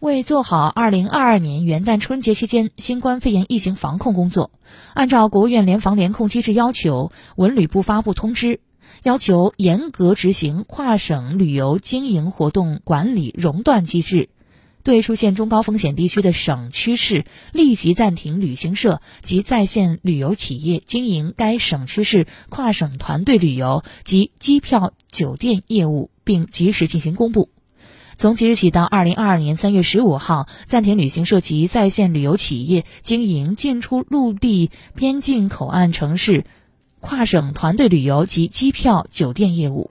为做好二零二二年元旦春节期间新冠肺炎疫情防控工作，按照国务院联防联控机制要求，文旅部发布通知，要求严格执行跨省旅游经营活动管理熔断机制，对出现中高风险地区的省区市，立即暂停旅行社及在线旅游企业经营该省区市跨省团队旅游及机票、酒店业务，并及时进行公布。从即日起到二零二二年三月十五号，暂停旅行社及在线旅游企业经营进出陆地边境口岸城市跨省团队旅游及机票、酒店业务。